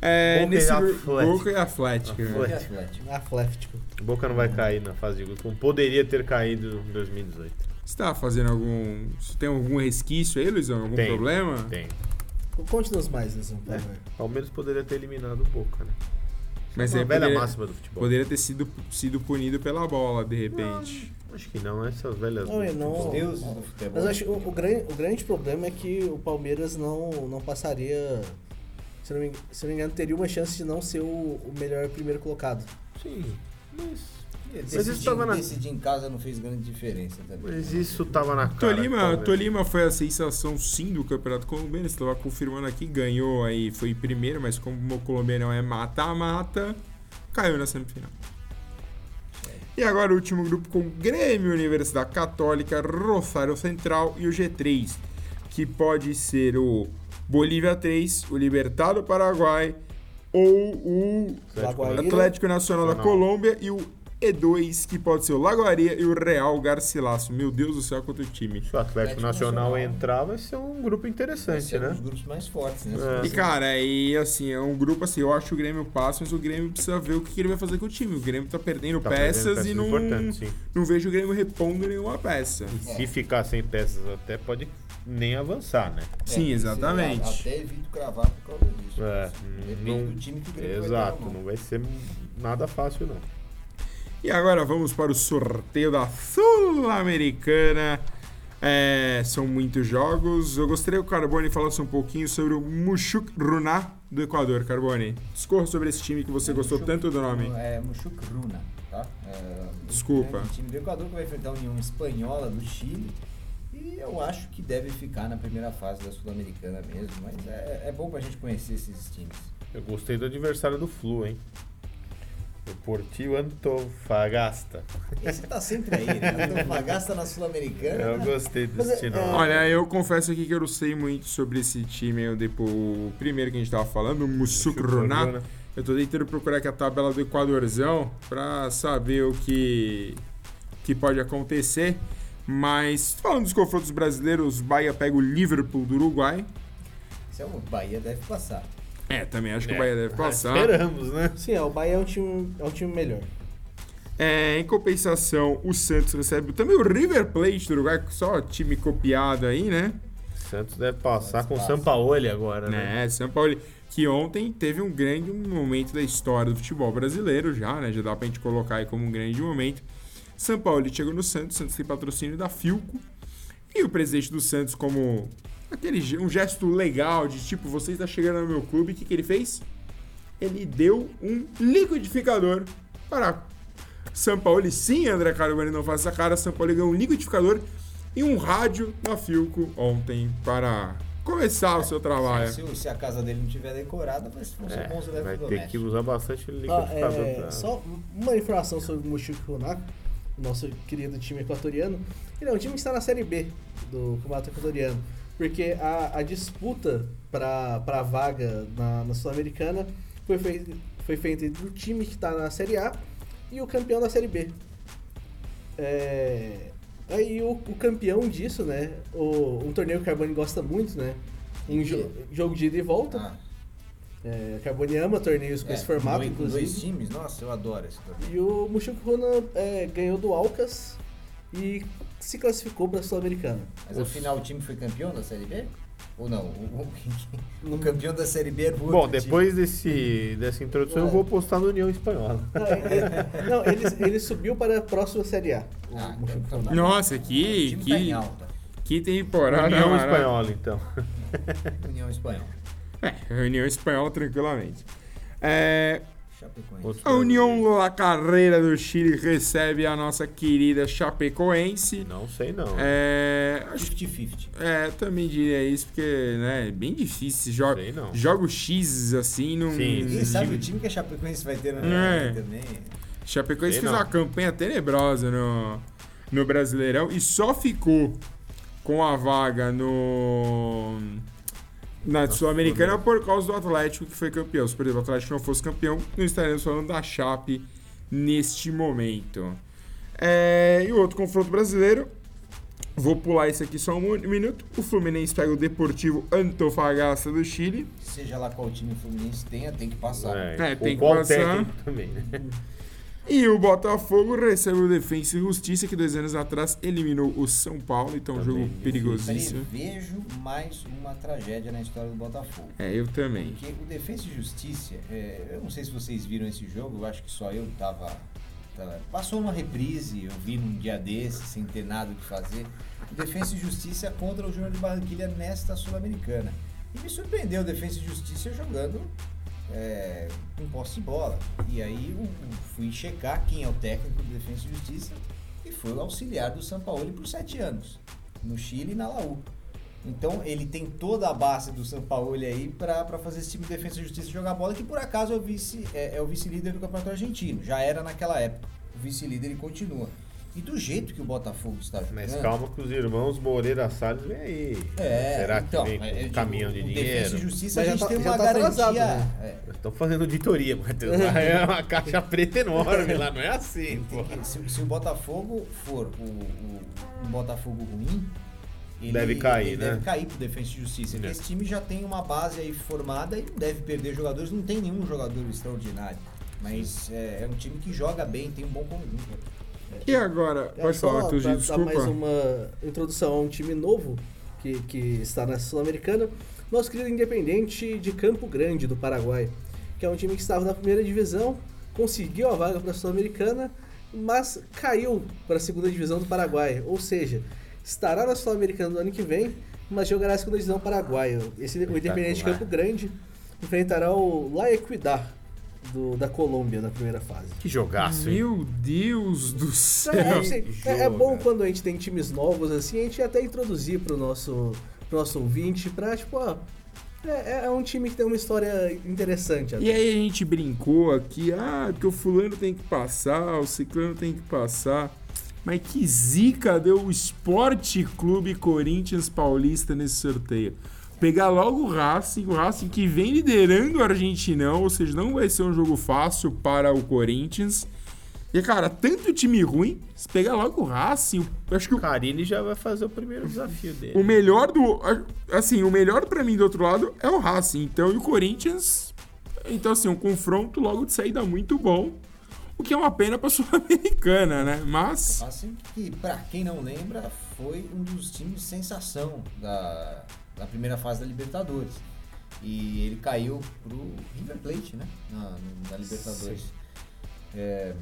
É, Boca e nesse Atlético. Boca e Atlético. né? Atlético. E Atlético. Atlético. Boca não vai cair na fase de grupo. como Poderia ter caído em 2018. Você tá fazendo algum. Você tem algum resquício aí, Luizão? Algum Tem. problema? Tem. Conte-nos mais, Luizão, por favor. Palmeiras poderia ter eliminado o Boca, né? Mas é velha poderia, máxima do futebol. poderia ter sido, sido punido pela bola, de repente. Acho que não, essas velhas. Não, não- Os deuses do futebol. Mas acho que o, o grande, o grande problema é que o Palmeiras não, não passaria. Se eu não, me, se não me engano, teria uma chance de não ser o, o melhor primeiro colocado. Sim, mas. Mas isso tava na- decidir em casa não fez grande diferença também. Mas isso tava na cara. Tolima. Tolima foi a sensação sim do Campeonato Colombiano. Estava confirmando aqui, ganhou aí, foi primeiro, mas como o colombiano é mata-mata, caiu na semifinal. E agora o último grupo com Grêmio, Universidade Católica, Rosário Central e o G3, que pode ser o Bolívia 3, o Libertado Paraguai ou o. Atlético Nacional da. Colômbia e o E2, que pode ser o Lagoaria e o Real Garcilaso. Meu Deus do céu, quanto time. Se o Atlético Atlético Nacional, Nacional. entrar, vai ser um grupo Vai interessante, ser um né? dos grupos mais fortes, né? É. E cara, e assim, é um grupo assim, eu acho que o Grêmio passa, mas o Grêmio precisa ver o que ele vai fazer com o time. O Grêmio tá perdendo Tá peças perdendo e não, sim. não vejo o Grêmio repondo nenhuma peça. Se ficar sem peças, até pode nem avançar, né? Sim, É, exatamente. você Até evito cravar por causa disso. É, Depende não- do time que o Grêmio Exato, vai não vai ser nada fácil, não. E agora vamos para o sorteio da Sul-Americana. É, são muitos jogos. Eu gostaria que o Carbone falasse um pouquinho sobre o Mushuk Runá do Equador. Carbone, discorra sobre esse time que você gostou Mushuk- tanto do nome. É Mushuk Runa, tá? É, Desculpa. O time do Equador que vai enfrentar a União Espanhola do Chile. E eu acho que deve ficar na primeira fase da Sul-Americana mesmo. Mas é, é bom pra gente conhecer esses times. Eu gostei do adversário do Flu, hein? O Portil Antofagasta. Esse tá sempre aí, né? Antofagasta na Sul-Americana. Eu gostei desse é- nome. Olha, eu confesso aqui que eu não sei muito sobre esse time. Eu, depois, o primeiro que a gente tava falando, o Mushuk Runá. Eu tô tentando procurar aqui a tabela do Equadorzão pra saber o que, que pode acontecer. Mas falando dos confrontos brasileiros, o Bahia pega o Liverpool do Uruguai. Esse é o Bahia deve passar. É, também acho que É. o Bahia deve passar. Esperamos, né? Sim, é, o Bahia é um time, é um time melhor. É, em compensação, o Santos recebe também o River Plate do Uruguai, só time copiado aí, né? Santos deve passar Santos com o passa. Sampaoli agora, né? São Paulo, que ontem teve um grande momento da história do futebol brasileiro já, né? Já dá pra gente colocar aí como um grande momento. São Paulo chegou no Santos, Santos tem patrocínio da Filco. E o presidente do Santos, como aquele um gesto legal de tipo, você está chegando no meu clube, o que, que ele fez? Ele deu um liquidificador para São Paulo. Sim, André Carboni não faz essa cara. São Paulo ganhou um liquidificador e um rádio da Filco ontem para começar o seu trabalho. Se, se a casa dele não tiver decorada, vai ser É, bons vai ter que eletrodomésticos. usar bastante Ah, liquidificador é, pra... Só uma informação sobre o Mushuk Runak, nosso querido time equatoriano. Ele é um time que está na Série B do Campeonato Equatoriano. Porque a, a disputa para a vaga na, na Sul-Americana foi, fei- foi feita entre o time que está na Série A e o campeão da Série B. É, aí o, o campeão disso, né? O, um torneio que o Carbone gosta muito, né? Em jo- jogo de ida e volta. Ah, É, o Carbone ama torneios com é, esse formato, dois, inclusive. dois times, nossa, eu adoro esse torneio. E o Mushuk Runa é, ganhou do Alcas e se classificou para a Sul-Americana. Mas Os- afinal o time foi campeão da Série B? Ou não? (laughs) O, o- o campeão da Série B outro Bom, time. depois desse, dessa introdução, eu vou postar no União Espanhola. (laughs) Não, ele, não, ele, ele subiu para a próxima Série A. Ah, então tá. Nossa, que, time tá em que, alta. que temporada. União. Espanhola, então. União Espanhola. É, União Espanhola tranquilamente. É, Chapecoense. A União La Carreira do Chile recebe a nossa querida Chapecoense. Não sei não. É, acho 50-50. É, também diria isso, porque né, é bem difícil. Jo Sei não. Jogos X assim não. Sim, sabe o time que a Chapecoense vai ter na É. também. Chapecoense Sei fez não. uma campanha tenebrosa no, no Brasileirão e só ficou com a vaga no na Sul-Americana por causa do Atlético que foi campeão. Se por exemplo, o Atlético não fosse campeão, não estaríamos falando da Chape neste momento. É, e o outro confronto brasileiro, vou pular isso aqui só um minuto. O Fluminense pega o Deportivo Antofagasta do Chile. Seja lá qual time o Fluminense tenha, tem que passar. É, tem o que qual passar. técnico também, né? (laughs) E o Botafogo recebe o Defensa e Justiça, que dois anos atrás eliminou o São Paulo. Então, um jogo perigosíssimo. Prevejo mais uma tragédia na história do Botafogo. É, eu também. Porque o Defesa e Justiça, é, eu não sei se vocês viram esse jogo, eu acho que só eu tava, tava- Passou uma reprise, eu vi num dia desse, sem ter nada o que fazer. O Defesa e Justiça contra o Júnior de Barranquilha nesta Sul-Americana. E me surpreendeu o Defesa e Justiça jogando é, com posse de bola. E aí eu, fui checar quem é o técnico do Defesa e Justiça e foi o auxiliar do Sampaoli por sete anos, no Chile e na Laú. Então ele tem toda a base do São Paulo aí pra fazer esse time de defesa e justiça jogar bola, que por acaso é o vice é, é vice-líder do Campeonato Argentino. Já era naquela época. O vice-líder e continua. E do jeito que o Botafogo está jogando. Mas calma que os irmãos Moreira Salles vem aí. É, Será então, que vem com um digo, caminhão de o Defesa dinheiro? e Justiça Mas a gente tá- tem já uma tá garantia. atrasado, né? é, Estão fazendo auditoria, Matheus. (laughs) É uma caixa preta enorme, lá não é assim, pô. se, se o Botafogo for o, o- um Botafogo ruim, ele Deve cair, ele né? Deve cair pro Defesa e Justiça. Porque É. esse time já tem uma base aí formada e não deve perder jogadores. Não tem nenhum jogador extraordinário. Mas é, é um time que joga bem, tem um bom conjunto. E agora, pode só falar, dar desculpa. mais uma introdução a um time novo que, que está na Sul-Americana. Nosso querido Independente de Campo Grande, do Paraguai. Que é um time que estava na primeira divisão, conseguiu a vaga para a Sul-Americana, mas caiu para a segunda divisão do Paraguai. Ou seja, estará na Sul-Americana no ano que vem, mas jogará a segunda divisão paraguaia. Esse, o Independente de Campo Grande enfrentará o La Equidad do, da Colômbia na primeira fase. Que jogaço, hein? Meu Deus do céu. é, assim, é- é bom quando a gente tem times novos assim, a gente até introduzir pro nosso, pro nosso ouvinte pra, tipo, ó, é, é um time que tem uma história interessante. até. E aí a gente brincou aqui, ah, porque o fulano tem que passar, o ciclano tem que passar. Mas que zica deu o Esporte Clube Corinthians Paulista nesse sorteio. Pegar logo o Racing, o Racing que vem liderando o Argentinão, ou seja, não vai ser um jogo fácil para o Corinthians. E, cara, tanto time ruim, se pegar logo o Racing, eu acho que O o Carilli já vai fazer o primeiro desafio dele. o melhor do. Assim, o melhor pra mim do outro lado é o Racing. Então, e o Corinthians. Então, assim, um confronto logo de saída muito bom. O que é uma pena pra (laughs) Sul-Americana, né? Mas. Assim que, pra quem não lembra, foi um dos times de sensação da, da primeira fase da Libertadores. E ele caiu pro River Plate, né? Na, na Libertadores. É,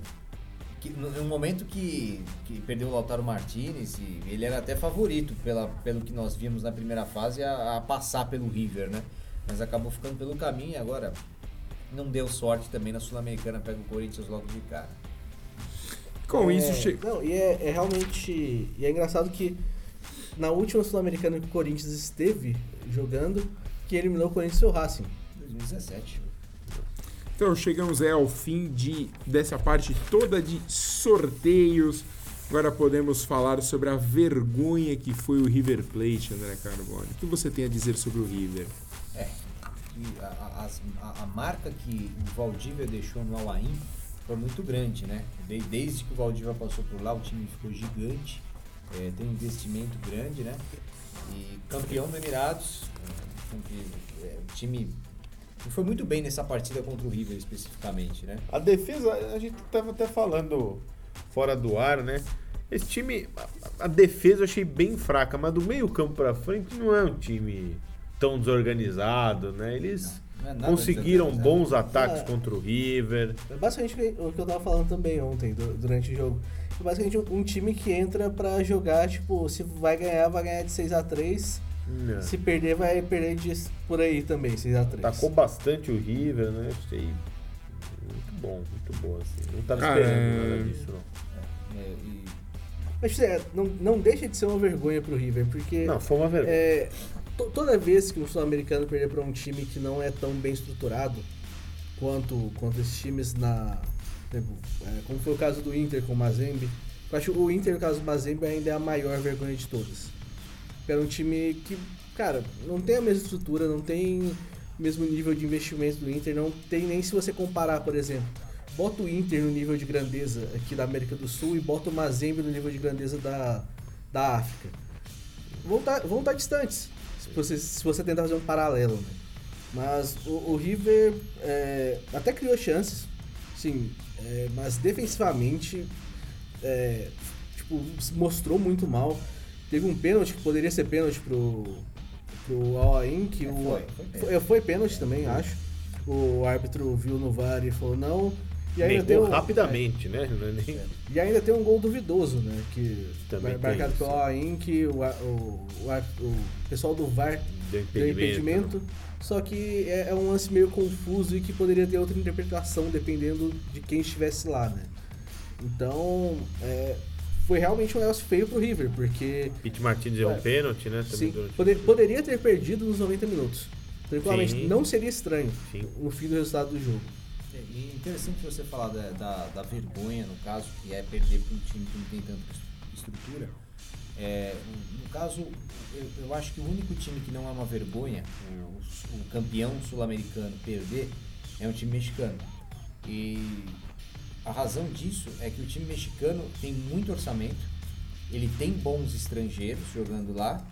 que, no, no momento que, que perdeu o Lautaro Martinez, e ele era até favorito pela, pelo que nós vimos na primeira fase a, a passar pelo River, né? Mas acabou ficando pelo caminho e agora não deu sorte também na Sul-Americana, pega o Corinthians logo de cara. Com É, isso, che... Não, e é, é realmente. E é engraçado que na última Sul-Americana que o Corinthians esteve jogando, que eliminou o Corinthians foi o Racing. 2017. então chegamos aí ao fim de, dessa parte toda de sorteios. Agora podemos falar sobre a vergonha que foi o River Plate, André Carbone. O que você tem a dizer sobre o River? É, a, a- a- a marca que o Valdívia deixou no Alain foi muito grande, né? De- desde que o Valdívia passou por lá, o time ficou gigante, é, tem um investimento grande, né? E campeão do Emirados, é, campe- é, o time foi muito bem nessa partida contra o River especificamente, né? A defesa, a gente tava até falando fora do ar, né? Esse time, a, a defesa eu achei bem fraca, mas do meio campo pra frente não é um time tão desorganizado, né? Eles Não é nada conseguiram bons ataques Ah. contra o River. É basicamente o que eu tava falando também ontem, du- durante o jogo. É basicamente um, um time que entra pra jogar, tipo, se vai ganhar, vai ganhar de 6 a 3 Não. Se perder, vai perder de, por aí também, 6x3. Tacou bastante o River, né? Achei muito bom, muito bom, assim. Não tava Cara, esperando é- nada disso, não. É, e Mas é, não, não deixa de ser uma vergonha pro River, porque Não, foi uma vergonha. é, to- toda vez que um sul-americano perder pra um time que não é tão bem estruturado quanto, quanto esses times na. É, como foi o caso do Inter com o Mazembe. Eu acho que o Inter, no caso do Mazembe, ainda é a maior vergonha de todas. Era um time que, cara, não tem a mesma estrutura, não tem o mesmo nível de investimento do Inter, não tem nem se você comparar, por exemplo. Bota o Inter no nível de grandeza aqui da América do Sul e bota o Mazembe no nível de grandeza da, da África. Vão estar vão tá distantes, se você, se você tentar fazer um paralelo, né? Mas o, o River é, até criou chances, sim, é, mas defensivamente é, tipo, se mostrou muito mal. Teve um pênalti que poderia ser pênalti pro, pro Al-Ain, que É, o, foi, foi pênalti. foi, foi pênalti também, acho. O árbitro viu no VAR e falou não. E ainda, tem um, rapidamente, né? Não é nem- e ainda tem um gol duvidoso, né? Que Também mar- marcado pelo. Al-Ain, que o, o, o, o pessoal do VAR Deu deu impedimento. impedimento. Só que é, é um lance meio confuso e que poderia ter outra interpretação dependendo de quem estivesse lá, né? Então, é, foi realmente um negócio feio pro River, porque Pete Martins É. um pênalti, né? Sim, poder- poderia ter perdido nos 90 minutos. Tranquilamente, Sim. não seria estranho Sim. no fim do resultado do jogo. E interessante você falar da, da, da vergonha, no caso, que é perder para um time que não tem tanta es- estrutura. É, no caso, eu, eu acho que o único time que não é uma vergonha, o, o campeão sul-americano perder, é um time mexicano. E a razão disso é que o time mexicano tem muito orçamento, ele tem bons estrangeiros jogando lá,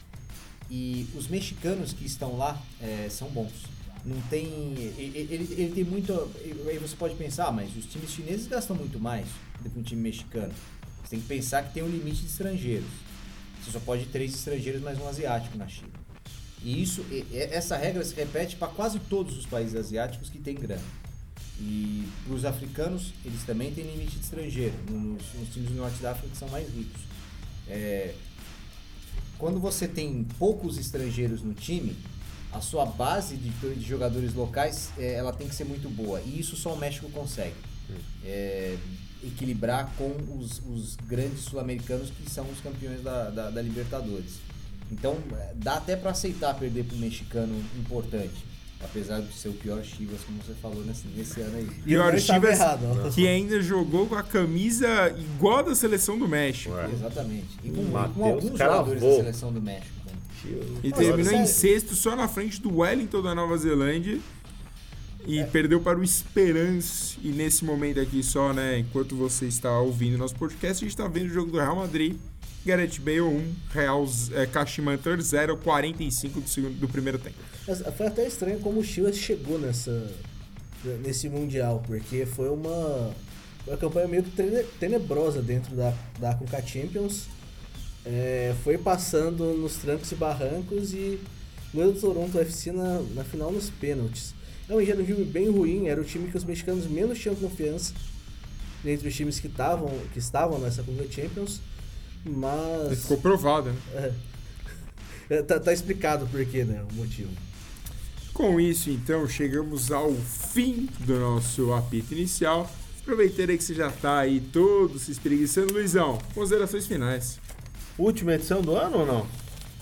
e os mexicanos que estão lá é, são bons. Não tem. Ele, ele, tem muito. Aí você pode pensar, ah, mas os times chineses gastam muito mais do que um time mexicano. Você tem que pensar que tem um limite de estrangeiros. Você só pode três estrangeiros mais um asiático na China. E isso, essa regra se repete para quase todos os países asiáticos que têm grana. E para os africanos, eles também têm limite de estrangeiro, nos, nos times do norte da África que são mais ricos. É, quando você tem poucos estrangeiros no time, a sua base de, de jogadores locais é, ela tem que ser muito boa. E isso só o México consegue. É, equilibrar com os, os grandes sul-americanos que são os campeões da, da, da Libertadores. Então é, dá até para aceitar perder para um mexicano importante. Apesar de ser o pior Chivas, como você falou nesse, nesse ano aí. E o Pior, Chivas errado, ó. que ainda jogou com a camisa igual a da seleção do México. Ué. Exatamente. E com, Mateus com alguns jogadores da seleção do México. também. E terminou em sério. sexto, só na frente do Wellington da Nova Zelândia. E É. perdeu para o Esperance. E nesse momento aqui só, né, enquanto você está ouvindo nosso podcast, a gente está vendo o jogo do Real Madrid. Gareth Bale 1, Real é, Kashima 0, 45 do, segundo, do primeiro tempo. Mas foi até estranho como o Chivas chegou nessa, nesse Mundial, porque foi uma, uma campanha meio tenebrosa dentro da, da Conca Champions. É, foi passando nos trancos e barrancos e ganhou do Toronto FC na, na final nos pênaltis. Não, e era um time bem ruim, era o time que os mexicanos menos tinham confiança entre os times que, tavam, que estavam nessa Conca Champions. E Mas. ficou provado, né? É, tá, tá explicado por quê, né? O motivo. Com isso, então, chegamos ao fim do nosso apito inicial. Aproveitando aí que você já tá aí todo se espreguiçando. Luizão, considerações finais. Última edição do ano ou não?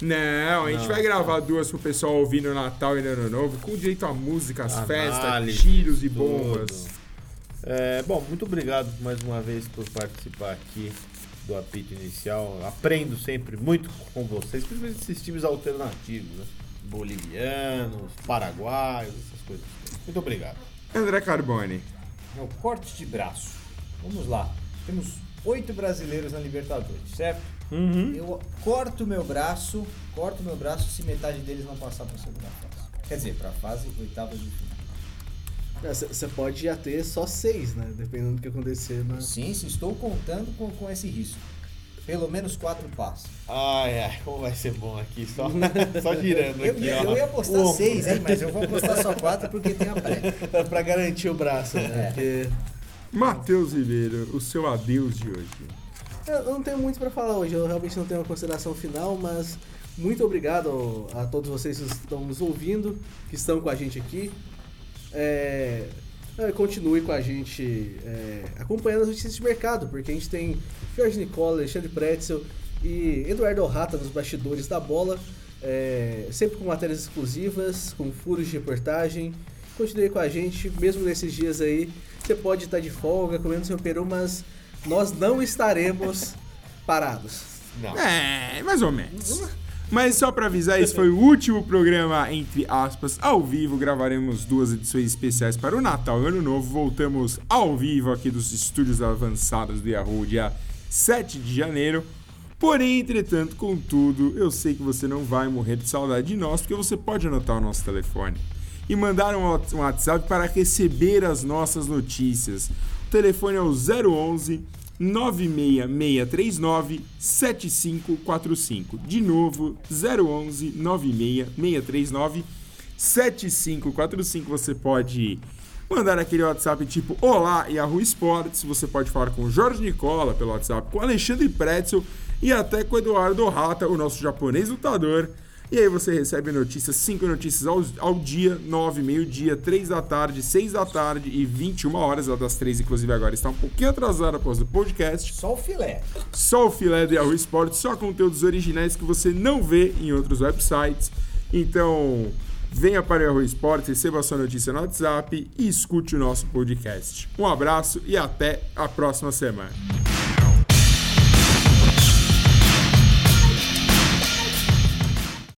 Não, a gente Não, vai gravar duas pro pessoal ouvir no Natal e no Ano Novo, com direito a músicas, festas, Análise, tiros e tudo. bombas. É, bom, muito obrigado mais uma vez por participar aqui do apito inicial. Aprendo sempre muito com vocês, principalmente esses times alternativos, né? Bolivianos, paraguaios, essas coisas. Muito obrigado. André Carbone. É o corte de braço. Vamos lá. Temos oito brasileiros na Libertadores, certo? Eu corto meu braço, corto meu braço se metade deles não passar para segunda fase. Quer dizer, para a fase oitava de final. Você pode já ter só seis, né? Dependendo do que acontecer na. Sim, sim, estou contando com, com esse risco. Pelo menos quatro passos. Ai, ai, como vai ser bom aqui, só, (laughs) só girando Eu, aqui, ó. eu ia apostar Uou. seis, hein? Mas eu vou apostar só quatro porque tem a pré. (laughs) pra garantir o braço, né? É. Porque Matheus Ribeiro, o seu adeus de hoje. Eu não tenho muito pra falar hoje, eu realmente não tenho uma consideração final, mas muito obrigado a todos vocês que estão nos ouvindo, que estão com a gente aqui. É, é, continue com a gente é, acompanhando as notícias de mercado, porque a gente tem Jorge Nicola, Alexandre Pretzel e Eduardo Rata nos bastidores da bola, é, sempre com matérias exclusivas, com furos de reportagem. Continue com a gente, mesmo nesses dias aí. Você pode estar de folga, comendo seu peru, mas nós não estaremos parados. Não. É, mais ou menos. Mas só para avisar, esse foi o último programa, entre aspas, ao vivo. Gravaremos duas edições especiais para o Natal e Ano Novo. Voltamos ao vivo aqui dos estúdios avançados do Yahoo, dia 7 de janeiro. Porém, entretanto, contudo, eu sei que você não vai morrer de saudade de nós, porque você pode anotar o nosso telefone e mandar um WhatsApp para receber as nossas notícias. O telefone é o 011 96639 7545. De novo, 011 96639 7545. Você pode mandar aquele WhatsApp tipo Olá Yahoo Sports. Você pode falar com o Jorge Nicola pelo WhatsApp, com o Alexandre Pretzel e até com o Eduardo Rata, o nosso japonês lutador. E aí você recebe notícias, 5 notícias ao, ao dia, 9, meio-dia, 3 da tarde, 6 da tarde e 21 horas, a das 3, inclusive agora está um pouquinho atrasada após o podcast. Só o filé. Só o filé do Yahoo Sports, só conteúdos originais que você não vê em outros websites. Então, venha para o Yahoo Sports, receba a sua notícia no WhatsApp e escute o nosso podcast. Um abraço e até a próxima semana.